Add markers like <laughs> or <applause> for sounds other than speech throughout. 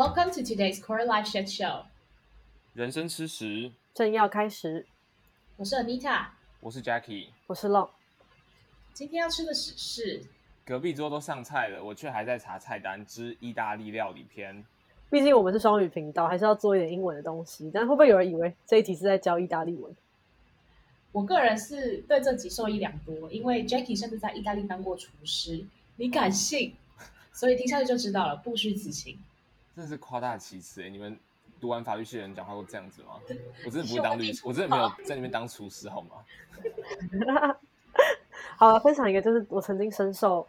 Welcome to today's Core Life Chat Show。人生吃食，正要开始，我是 Anita，我是 Jackie。我是 Long。今天要吃的屎是隔壁桌都上菜了，我却还在查菜单之意大利料理篇。毕竟我们是双语频道，还是要做一点英文的东西。但会不会有人以为这一集是在教意大利文？我个人是对这集受益良多，因为 Jackie 甚至在意大利当过厨师，你敢信？所以听下去就知道了，不虚此行。真的是夸大其词哎！你们读完法律系的人讲话都这样子吗？我真的不会当律师，我真的没有在那边当厨师，好吗？<laughs> 好了，分享一个，就是我曾经深受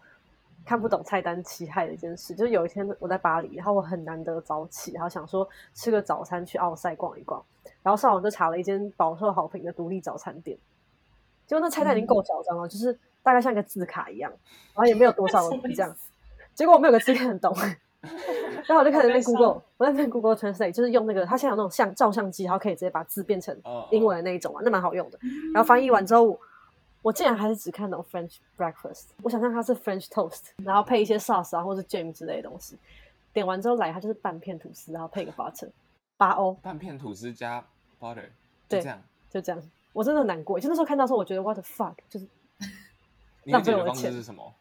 看不懂菜单其害的一件事。就是有一天我在巴黎，然后我很难得早起，然后想说吃个早餐去奥赛逛一逛，然后上网就查了一间饱受好评的独立早餐店。结果那菜单已经够嚣张了，就是大概像一个字卡一样，然后也没有多少 <laughs> 这样。结果我没有个字看得懂，<laughs> 然后我就开始那 Google，我在那 Google Translate，就是用那个它现在有那种相照相机，然后可以直接把字变成英文的那一种嘛，那蛮好用的。然后翻译完之后，我竟然还是只看懂 French breakfast，我想象它是 French toast，然后配一些 sauce 啊或者 jam 之类的东西。点完之后来，它就是半片吐司，然后配个 butter，八欧。半片吐司加 butter，对，这样就这样。我真的难过，就那时候看到时候，我觉得 what the fuck，就是你的解决方式是什么？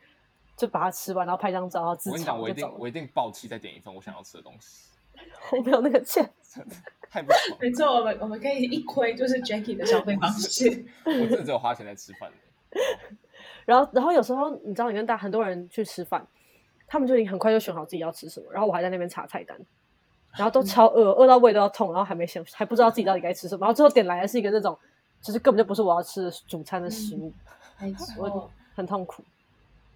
就把它吃完，然后拍张照，然后自我跟你讲，我一定我一定暴气再点一份我想要吃的东西。<laughs> 我没有那个钱，太不爽。没错，我们我们可以一窥就是 Jackie 的消费方式。<laughs> 我真的只有花钱在吃饭。<laughs> 然后，然后有时候你知道，你跟大很多人去吃饭，他们就已经很快就选好自己要吃什么，然后我还在那边查菜单，然后都超饿，饿到胃都要痛，然后还没想，还不知道自己到底该吃什么，然后最后点来的是一个那种，就是根本就不是我要吃的主餐的食物，没错，很痛苦。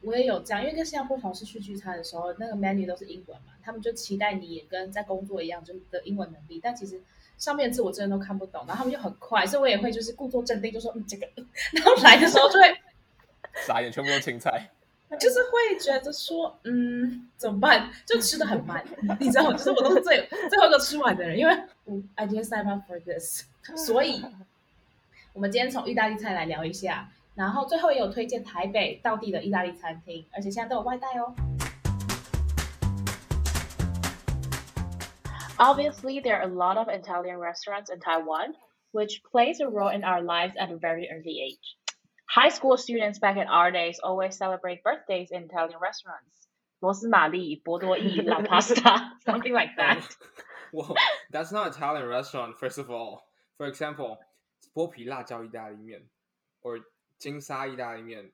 我也有这样，因为跟新加坡同事去聚餐的时候，那个 menu 都是英文嘛，他们就期待你也跟在工作一样，就是的英文能力。但其实上面字我真的都看不懂，然后他们就很快，所以我也会就是故作镇定，就说嗯这个，<laughs> 然后来的时候就会 <laughs> 傻眼，全部都青菜，就是会觉得说嗯怎么办，就吃的很慢，<laughs> 你知道，就是我都是最最后一个吃完的人，因为嗯 I didn't sign up for this，所以我们今天从意大利菜来聊一下。然后最后也有推荐台北道地的意大利餐厅，而且现在都有外带哦。Obviously, there are a lot of Italian restaurants in Taiwan, which plays a role in our lives at a very early age. High school students back in our days always celebrate birthdays in Italian restaurants. 罗斯玛丽、波多伊、La Pasta, <laughs> something like that. <laughs> well, that's not Italian restaurant, first of all. For example, 剥皮辣椒意大利面 or 金沙意大利面.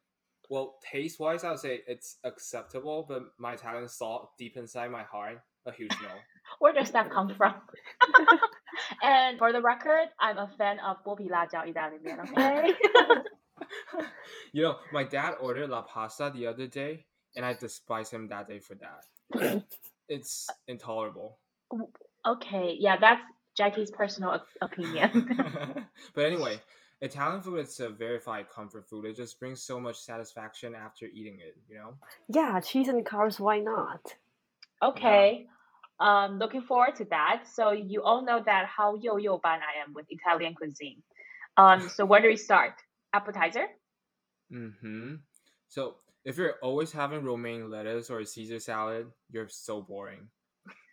Well, taste wise, I would say it's acceptable, but my Italian salt deep inside my heart, a huge no. <laughs> Where does that come from? <laughs> and for the record, I'm a fan of Bobby Lajao Italian okay? <laughs> you know, my dad ordered la pasta the other day, and I despise him that day for that. it's intolerable. Okay, yeah, that's Jacky's personal opinion. but anyway, Italian food it's a verified comfort food. It just brings so much satisfaction after eating it, you know? Yeah, cheese and carbs, why not? Okay. Yeah. Um, looking forward to that. So you all know that how yo yo ban I am with Italian cuisine. Um, so where do we start? Appetizer? Mm-hmm. So if you're always having romaine lettuce or Caesar salad, you're so boring.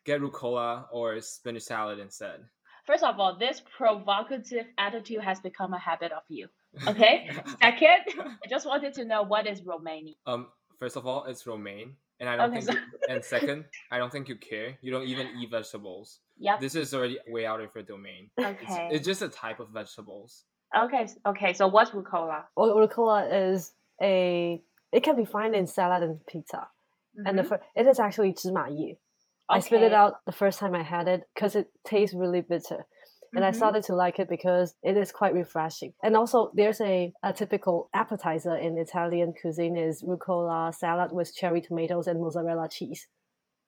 Get rucola or spinach salad instead First of all, this provocative attitude has become a habit of you. <laughs> Okay. Second, <laughs> I just wanted to know what is romaine. Um, first of all, it's romaine, and I don't Okay, think. so- you- and second, <laughs> I don't think you care. You don't even eat vegetables. Yep. This is already way out of your domain. It's, Okay. it's just a type of vegetables. Okay. s- Okay. So what's rucola? Well, rucola is a. It can be found in salad and pizza, and the Mhm. fir- it is actually 芝麻叶. I spit it out the first time I had it because it tastes really bitter. And I Mhm. started to like it because it is quite refreshing. And also, there's a, a typical appetizer in Italian cuisine is rucola salad with cherry tomatoes and mozzarella cheese.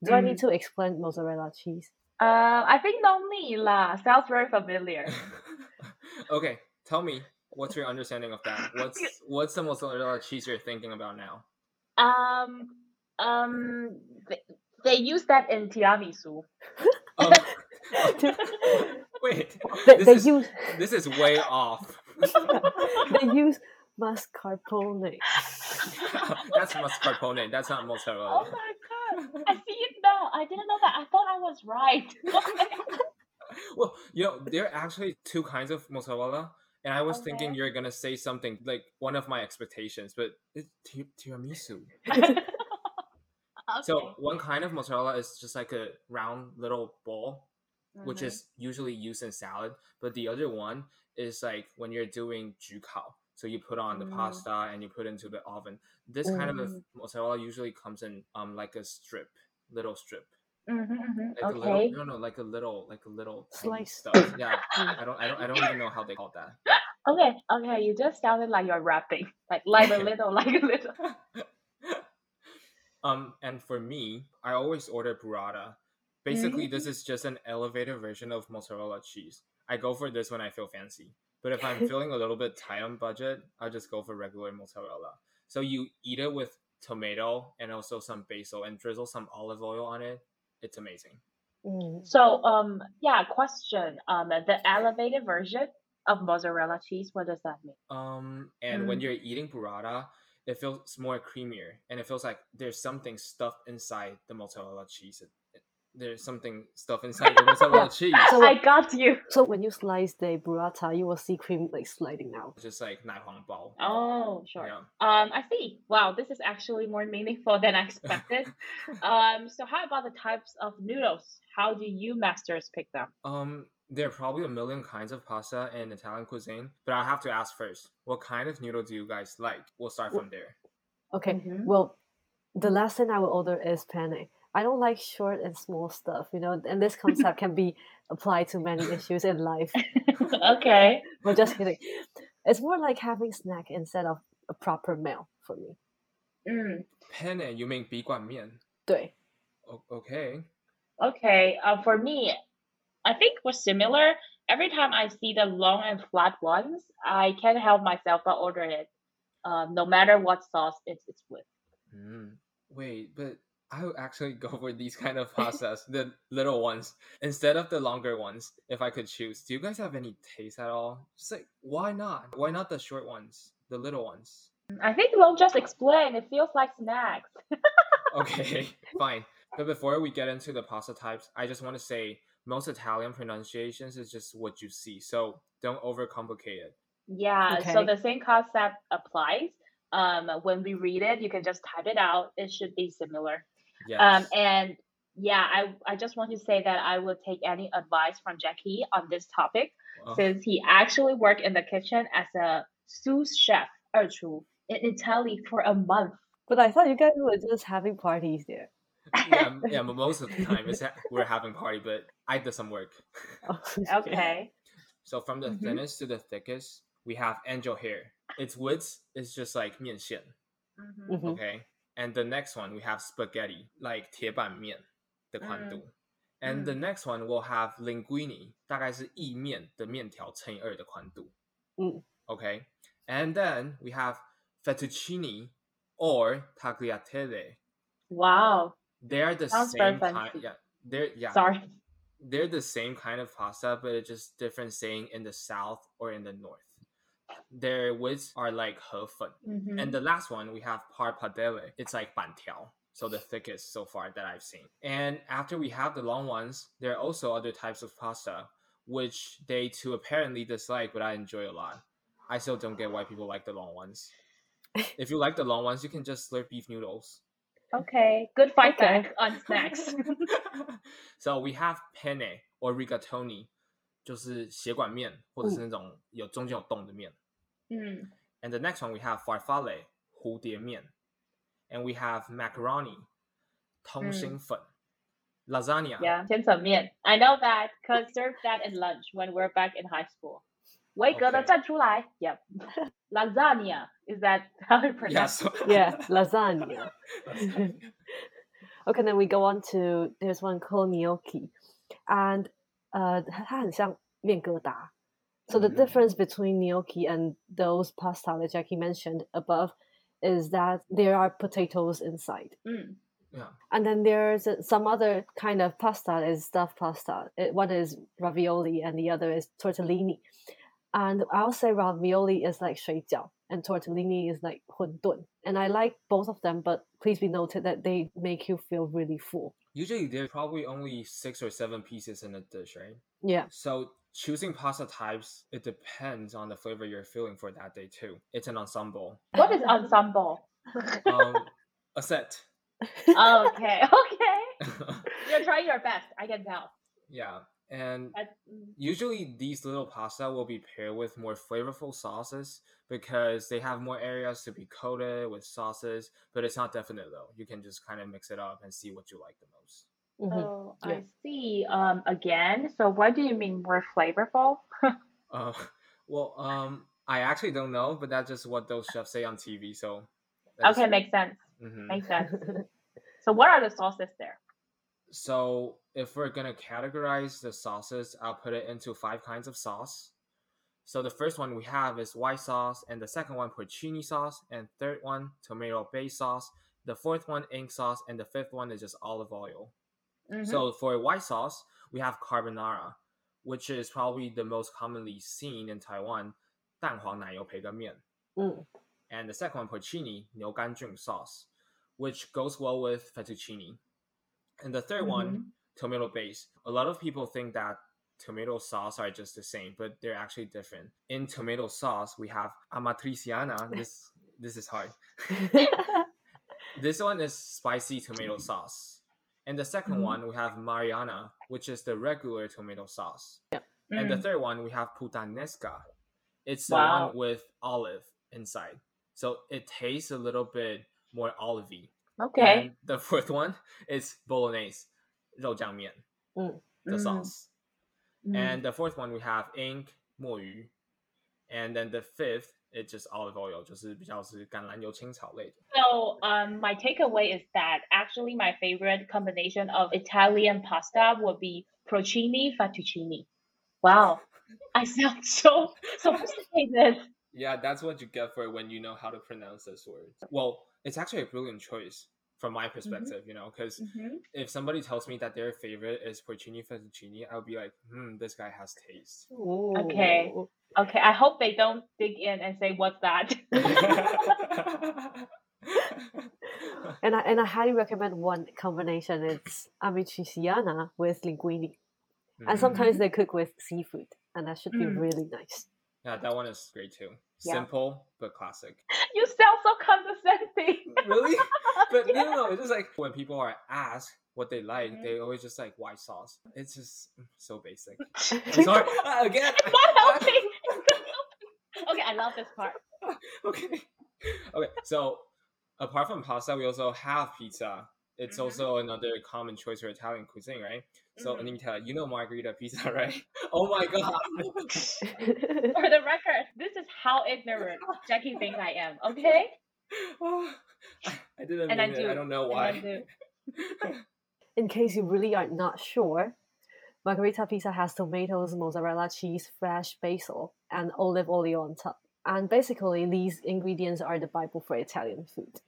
Do I need to explain mozzarella cheese? Uh, I think no need lah. Sounds very familiar. <laughs> okay, tell me what's your understanding of that? <laughs> What's what's the mozzarella cheese you're thinking about now? Um, um, they, they use that in tiramisu. <laughs> Um, <laughs> wait, They, this they is use this is way off. <laughs> they use mascarpone. That's mascarpone. That's not mozzarella. Oh my god! I see it now. I didn't know that. I thought I was right. Well, you know, there are actually two kinds of mozzarella, and I was Okay. thinking you're gonna say something like one of my expectations, but it's ti- tiramisu. <laughs> So one kind of mozzarella is just like a round little ball, which Mhm. is usually used in salad. But the other one is like when you're doing 焗烤. So you put on the Mm. pasta and you put into the oven. This kind of a Mm. mozzarella usually comes in um like a strip, little strip. Mhm, mhm. Like a little no no like a little like a little Slice. stuff. Yeah. <laughs> I don't I don't I don't even know how they call that. Okay. Okay. You just sounded like you're rapping. Like like a <laughs> little, like a little. Um, and for me, I always order burrata. Basically, this is just an elevated version of mozzarella cheese. I go for this when I feel fancy. But if I'm <laughs> feeling a little bit tight on budget, I'll just go for regular mozzarella. So you eat it with tomato and also some basil and drizzle some olive oil on it. It's amazing. Mm. So um yeah, question. Um the elevated version of mozzarella cheese, what does that mean? Um, and when Mm. you're eating burrata, it feels more creamier, and it feels like there's something stuffed inside the mozzarella cheese. It- it- there's something stuffed inside the <laughs> mozzarella cheese. So- I got you. So when you slice the burrata, you will see cream like sliding out. It's just like 奶黄包. Oh, sure. Yeah. Um, I see. Wow, this is actually more meaningful than I expected. <laughs> um, so how about the types of noodles? How do you masters pick them? Um, there are probably a million kinds of pasta in Italian cuisine, but I have to ask first, what kind of noodle do you guys like? We'll start from there. Okay. Mhm. Well, the last thing I will order is penne. I don't like short and small stuff, you know, and this concept can be applied to many <laughs> issues in life. <laughs> okay. But just kidding. It's more like having snack instead of a proper meal for me. Mm, Penne, you mean 笔管面?对 O- okay. okay. Uh, for me, I think we're similar. Every time I see the long and flat ones, I can't help myself but order it. Um, no matter what sauce it's it's with. Mm. Wait, but I would actually <laughs> go for these kind of pastas, the little ones, instead of the longer ones, if I could choose. Do you guys have any taste at all? Just like, why not? Why not the short ones, the little ones? I think we'll just explain. It feels like snacks. <laughs> Okay, <laughs> fine. But before we get into the pasta types, I just want to say most Italian pronunciations is just what you see, so don't overcomplicate it. Yeah, so the same concept applies. Um, when we read it, you can just type it out. It should be similar. Yes. Um, and yeah, I, I just want to say that I will take any advice from Jacky on this topic Oh, since he actually worked in the kitchen as a sous chef, 二厨, in Italy for a month. But I thought you guys were just having parties there yeah, m- <laughs> yeah, but most of the time it's ha- we're having party, but I did some work. <laughs> Okay. So from the Mhm. thinnest to the thickest, we have angel hair. Its width is just like 面线, Mhm. Mhm. okay? And the next one we have spaghetti, like 铁板面的宽度. And the next one we'll have linguine, 大概是意面的面条乘以二的宽度. Mm. Okay? And then we have fettuccine or tagliatelle. Wow. They're the same kind. Yeah, they're yeah. Sorry, they're the same kind of pasta, but it's just different saying in the south or in the north. Their words are like he. Mm-hmm. And the last one we have pappardelle. It's like ban tiao. So the thickest so far that I've seen. And after we have the long ones, there are also other types of pasta which they too apparently dislike, but I enjoy a lot. I still don't get why people like the long ones. <laughs> if you like the long ones, you can just slurp beef noodles. Okay. Good fight Okay. back on snacks. <laughs> <laughs> so we have penne or rigatoni，就是血管面或者是那种有中间有洞的面。 Mm. And the next one we have farfalle 蝴蝶面，and we have macaroni 通心粉、lasagna Yeah, 千层面. I know that because served that in lunch when we're back in high school. Wake okay. up Yep, <laughs> Lasagna is that how it pronounce? Yes. <laughs> yeah, lasagna. <laughs> okay, then we go on to there's one called gnocchi, and uh, so the mm-hmm. difference between gnocchi and those pasta that Jacky mentioned above is that there are potatoes inside. Mm. Yeah. And then there's some other kind of pasta is stuffed pasta. It, one is ravioli and the other is tortellini. And I'll say ravioli is like 水饺. and tortellini is like 馄饨. And I like both of them, but please be noted that they make you feel really full. Usually there's probably only six or seven pieces in a dish, right? Yeah. So choosing pasta types, it depends on the flavor you're feeling for that day too. It's an ensemble. What is ensemble? Um, <laughs> a set. okay, okay. <laughs> You're trying your best. I can tell. yeah. And That's- mm, usually these little pasta will be paired with more flavorful sauces because they have more areas to be coated with sauces, but it's not definite though. You can just kind of mix it up and see what you like the most. Mhm. Oh, Yeah. I see. Um, again. So, what do you mean more flavorful? <laughs> Uh, well, um, I actually don't know, but that's just what those chefs say on TV. So, okay, makes sense. hmm Makes sense. <laughs> So, what are the sauces there? So, if we're gonna categorize the sauces, I'll put it into five kinds of sauce. So the first one we have is white sauce, and the second one porcini sauce, and third one tomato based sauce. The fourth one ink sauce, and the fifth one is just olive oil. Mhm. So for white sauce, we have carbonara, which is probably the most commonly seen in Taiwan, 蛋黄奶油培根面. Mm. And the second one, porcini, 牛肝菌 sauce, which goes well with fettuccine. And the 3rd one, tomato base. A lot of people think that tomato sauce are just the same, but they're actually different. In tomato sauce, we have amatriciana. <laughs> This this is hard. <laughs> This one is spicy tomato sauce. And the 2nd Mhm. one, we have marinara, which is the regular tomato sauce. And the Mm. third one, we have puttanesca. It's the Wow. one with olive inside. So it tastes a little bit more olivey. Okay. And the <laughs> fourth one is bolognese, 肉酱面, Mm. the Mm. sauce. Mm. And the fourth one, we have ink, 墨鱼. And then the fifth, it's just olive oil, 就是比较是橄榄油青草类的. So, um, my takeaway is that actually my favorite combination of Italian pasta would be porcini fettuccine. Wow, I sound so sophisticated. Yeah, that's what you get for when you know how to pronounce this word. Well, it's actually a brilliant choice from my perspective, you know, because Mhm. if somebody tells me that their favorite is porcini fettuccine, I'll be like, hmm, this guy has taste. Okay. Ooh. Okay, I hope they don't dig in and say what's that. <laughs> And I and I highly recommend one combination. It's amatriciana with linguine, and Mhm. sometimes they cook with seafood, and that should be Mm. really nice. yeah, that one is great too. Yeah. Simple but classic. <laughs> you sound so condescending. <laughs> Really? <laughs> But no, no, no, it's just like when people are asked what they like, Mhm. they always just like white sauce. It's just so basic. I'm sorry. Uh, again. It's not helping. okay, I love this part. okay. Okay. So apart from pasta, we also have pizza. It's Mhm. also another common choice for Italian cuisine, right? So Mhm. Anita, you know margherita pizza, <laughs> right? Oh my god. <laughs> For the record, this is how ignorant Jacky thinks I am. Okay. Oh, <sighs> I didn't And I it. do. I don't know why. Do. <laughs> In case you really are not sure, margherita pizza has tomatoes, mozzarella cheese, fresh basil, and olive oil on top. And basically, these ingredients are the Bible for Italian food.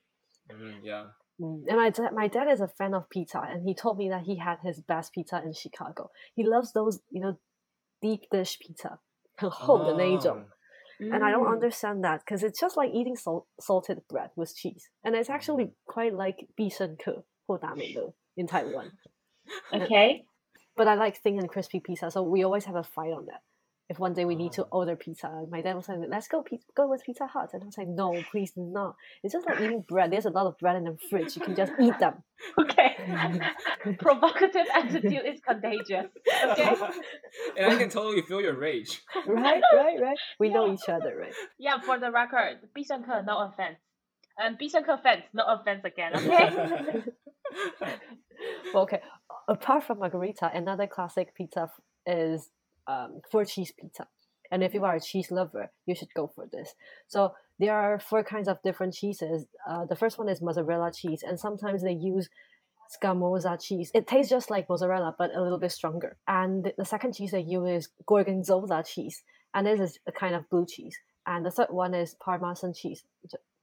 Mhm, yeah. Mm, And my dad, my dad is a fan of pizza, and he told me that he had his best pizza in Chicago. He loves those, you know, deep dish pizza, <laughs> 很厚的那一种。 Oh. And I don't Mm. understand that because it's just like eating salt, salted bread with cheese, and it's actually quite like 必胜客或达美乐 in Taiwan. <laughs> Okay. But I like thin and crispy pizza, so we always have a fight on that. if one day we need to uh. order pizza, my dad was like, "Let's go, go with Pizza Hut," and I was like, "No, please not. It's just like eating bread. There's a lot of bread in the fridge. You can just eat them." <laughs> okay, <laughs> provocative attitude is contagious. Okay, <laughs> and I can totally feel your rage. Right, right, right. We yeah. know each other, right? Yeah. For the record, 必胜客, no offense. And 必胜客 fans, no offense again. Okay. okay. Apart from margherita, another classic pizza is um, four cheese pizza. And if you are a cheese lover, you should go for this. So there are four kinds of different cheeses. Uh, the first one is mozzarella cheese, and sometimes they use scamorza cheese. It tastes just like mozzarella, but a little bit stronger. And the second cheese they use is gorgonzola cheese, and this is a kind of blue cheese. And the third one is parmesan cheese,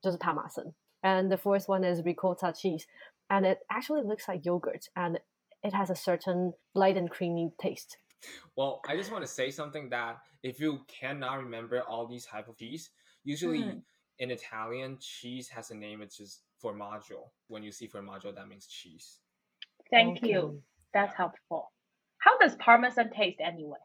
just parmesan. And the fourth one is ricotta cheese, and it actually looks like yogurt, and it has a certain light and creamy taste. Well, I just want to say something that if you cannot remember all these type of cheese, usually Hmm. in Italian, cheese has a name. It's just formaggio. When you see formaggio, that means cheese. Thank Okay. you. That's helpful. How does parmesan taste anyway?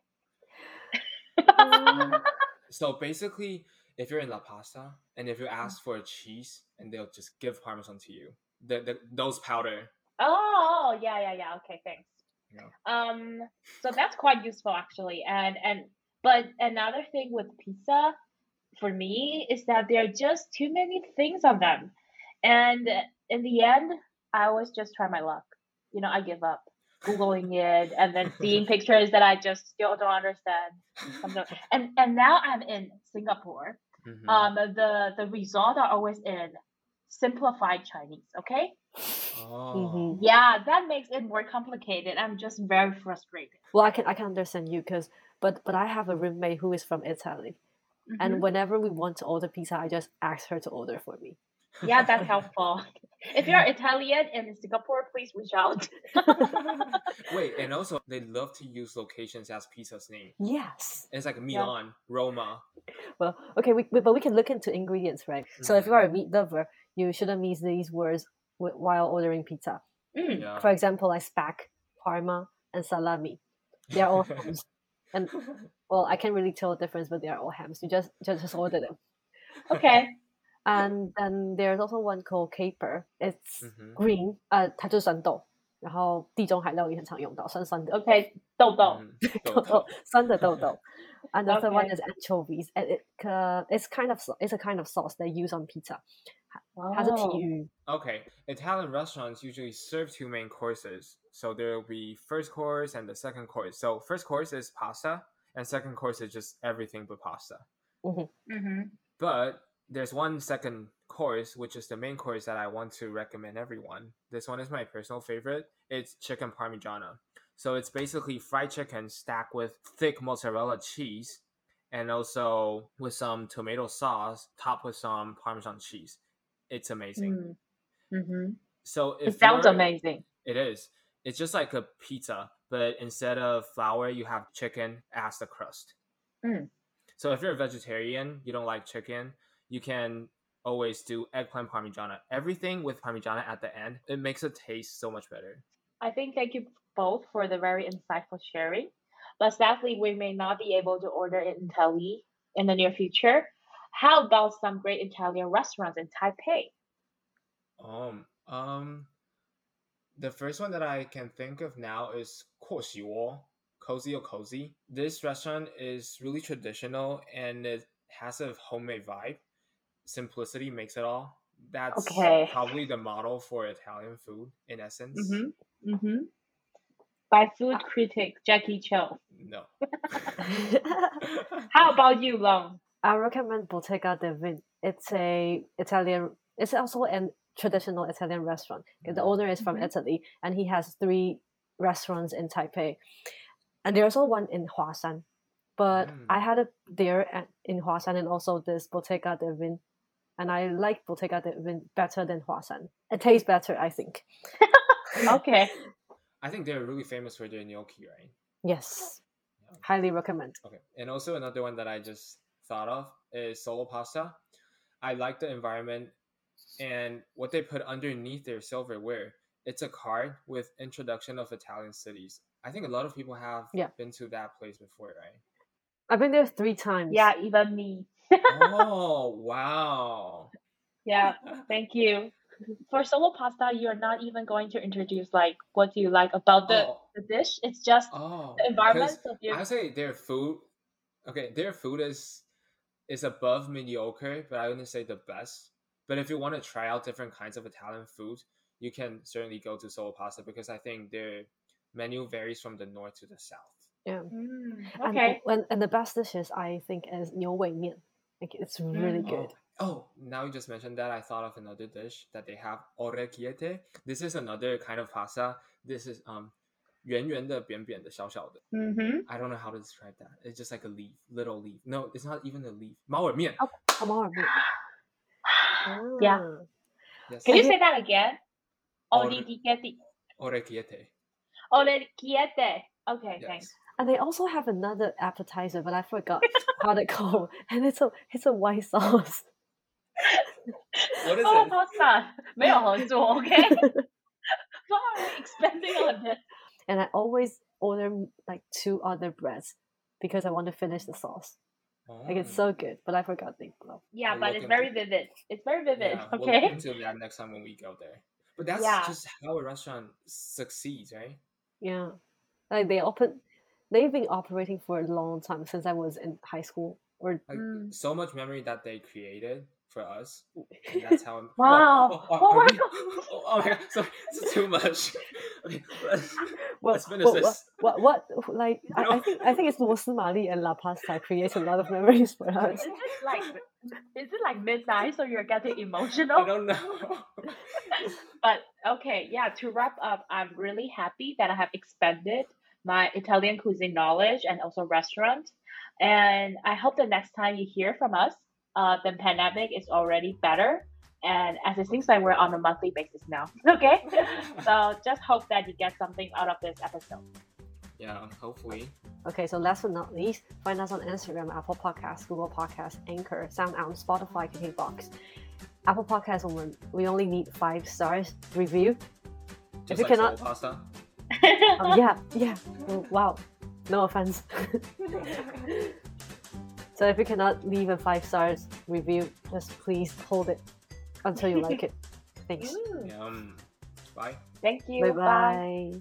Mm, <laughs> So basically, if you're in La Pasta and if you ask for a cheese, and they'll just give parmesan to you, the, the those powder. Oh, yeah, yeah, yeah. Okay, thanks. Yeah. Um, so that's quite useful actually. And and but another thing with pizza for me is that there are just too many things on them. And in the end, I always just try my luck. You know, I give up googling it and then <laughs> seeing pictures that I just still don't understand. And and now I'm in Singapore. Mhm. Um, the the results are always in simplified Chinese. Okay. Oh. mhm. Yeah, that makes it more complicated. I'm just very frustrated. Well, I can I can understand you because but but I have a roommate who is from Italy, Mhm. and whenever we want to order pizza, I just ask her to order for me. yeah, that's <laughs> helpful. If you're Italian in Singapore, please reach out. <laughs> Wait, and also they love to use locations as pizza's name. Yes. It's like Milan, Roma. Well, okay, we, we- but we can look into ingredients, right? So if you are a meat lover, you shouldn't miss these words wh- while ordering pizza. Mm. Yeah. For example, like speck, parma, and salami. They are all <laughs> hams. And well, I can't really tell the difference, but they are all hams. You just just, just order them. Okay. <laughs> And then there's also one called caper. It's Mhm. green，呃，它就是生豆，然后地中海料理很常用到，酸酸的 Okay. 豆豆。 Mhm. 豆豆，<laughs> 酸的豆豆。 Another okay. one is anchovies. And it uh, it's kind of it's a kind of sauce they use on pizza. Oh. Okay. Italian restaurants usually serve two main courses. So there will be first course and the second course. So first course is pasta, and second course is just everything but pasta. Mm-hmm. Mm-hmm. But there's one second course, which is the main course that I want to recommend everyone. This one is my personal favorite. It's chicken parmigiana. So it's basically fried chicken stacked with thick mozzarella cheese and also with some tomato sauce topped with some parmesan cheese. It's amazing. Mm-hmm. So It sounds amazing. It is. It's just like a pizza, but instead of flour, you have chicken as the crust. Mm. So if you're a vegetarian, you don't like chicken, you can always do eggplant parmigiana. Everything with parmigiana at the end, it makes it taste so much better. I think thank you both for the very insightful sharing. But sadly, we may not be able to order in Italy in the near future. How about some great Italian restaurants in Taipei? Um, um, the first one that I can think of now is Kuo Cozy or Cozy. This restaurant is really traditional and it has a homemade vibe. Simplicity makes it all. That's okay. probably the model for Italian food in essence. Mm-hmm. Mm-hmm. By food critic Jacky Cho. No. <laughs> How about you, Long? I recommend Bottega del Vin. It's a Italian. It's also a traditional Italian restaurant. The owner is from Mhm. Italy, and he has three restaurants in Taipei, and there's also one in Huashan. But Mm. I had it there at, in Huashan, and also this Bottega del Vin, and I like Bottega del Vin better than Huashan. It tastes better, I think. <laughs> Okay. <laughs> I think they're really famous for their gnocchi, right? Yes, highly recommend. Okay. And also another one that I just thought of is solo pasta. I like the environment and what they put underneath their silverware. It's a card with introduction of Italian cities. I think a lot of people have Yeah. been to that place before, right? I've been there three times. Yeah, even me. oh wow. <laughs> Yeah, thank you For solo pasta, you're not even going to introduce like what do you like about the, Oh. the dish. It's just Oh, the environment 'cause of your I say their food. Okay, their food is is above mediocre, but I wouldn't say the best. But if you want to try out different kinds of Italian food, you can certainly go to Solo Pasta because I think their menu varies from the north to the south. Yeah. Mm, And, okay. and, and the best dishes I think is 牛尾面. Like it's really Mm. good. Oh, oh, now you just mentioned that. I thought of another dish that they have orecchiette. This is another kind of pasta. This is um 圆圆的、扁扁的、小小的。 Mm-hmm. I don't know how to describe that. It's just like a leaf, little leaf. No, it's not even a leaf. 毛耳面. Oh, 毛耳面. Yeah. Ah. Yes. Can you Okay. say that again? Or- Orecchiette. Orecchiette. Orecchiette. Okay, Yes. thanks. And they also have another appetizer, but I forgot <laughs> how they call. And it's a it's a white <laughs> sauce. <laughs> What is Oh, it? pasta <laughs> 没有合作，<laughs> OK？Why are we expanding on this? and I always order like two other breads because I want to finish the sauce. Like it's Oh. so good, but I forgot the glove. Yeah, I'll but look it's into very it. vivid. It's very vivid, Yeah, we'll okay? look into that next time when we go there. But that's Yeah. just how a restaurant succeeds, right? Yeah, like they open, they've been operating for a long time since I was in high school. Or Like Mm. so much memory that they created for us. And that's how. I'm, <laughs> Wow. Oh, oh, Oh are oh my we- <laughs> oh, oh my god! Sorry, this is too much. <laughs> Okay, let's, what, let's finish what, this. what, what, what, like I, I think I think it's Luo Mali and La Pasta create a lot of memories for us. Is it like is it like midnight so you're getting emotional? I emotional? don't know. But okay, yeah, to wrap up, I'm really happy that I have expanded my Italian cuisine knowledge and also restaurant. And I hope the next time you hear from us, uh, the pandemic is already better. And as it seems like we're on a monthly basis now. <laughs> Okay. <laughs> so just hope that you get something out of this episode. yeah, hopefully. Okay, so last but not least, find us on Instagram, Apple Podcasts, Google Podcasts, Anchor, SoundOn, Spotify, KKBox. Apple Podcasts, we we only need five stars review. Just you like cannot- soul pasta. Oh, yeah, yeah. Oh, wow, no offense. <laughs> so if you cannot leave a five stars review, just please hold it until you like it. <laughs> Thanks. Yum. Bye. Thank you. Bye bye.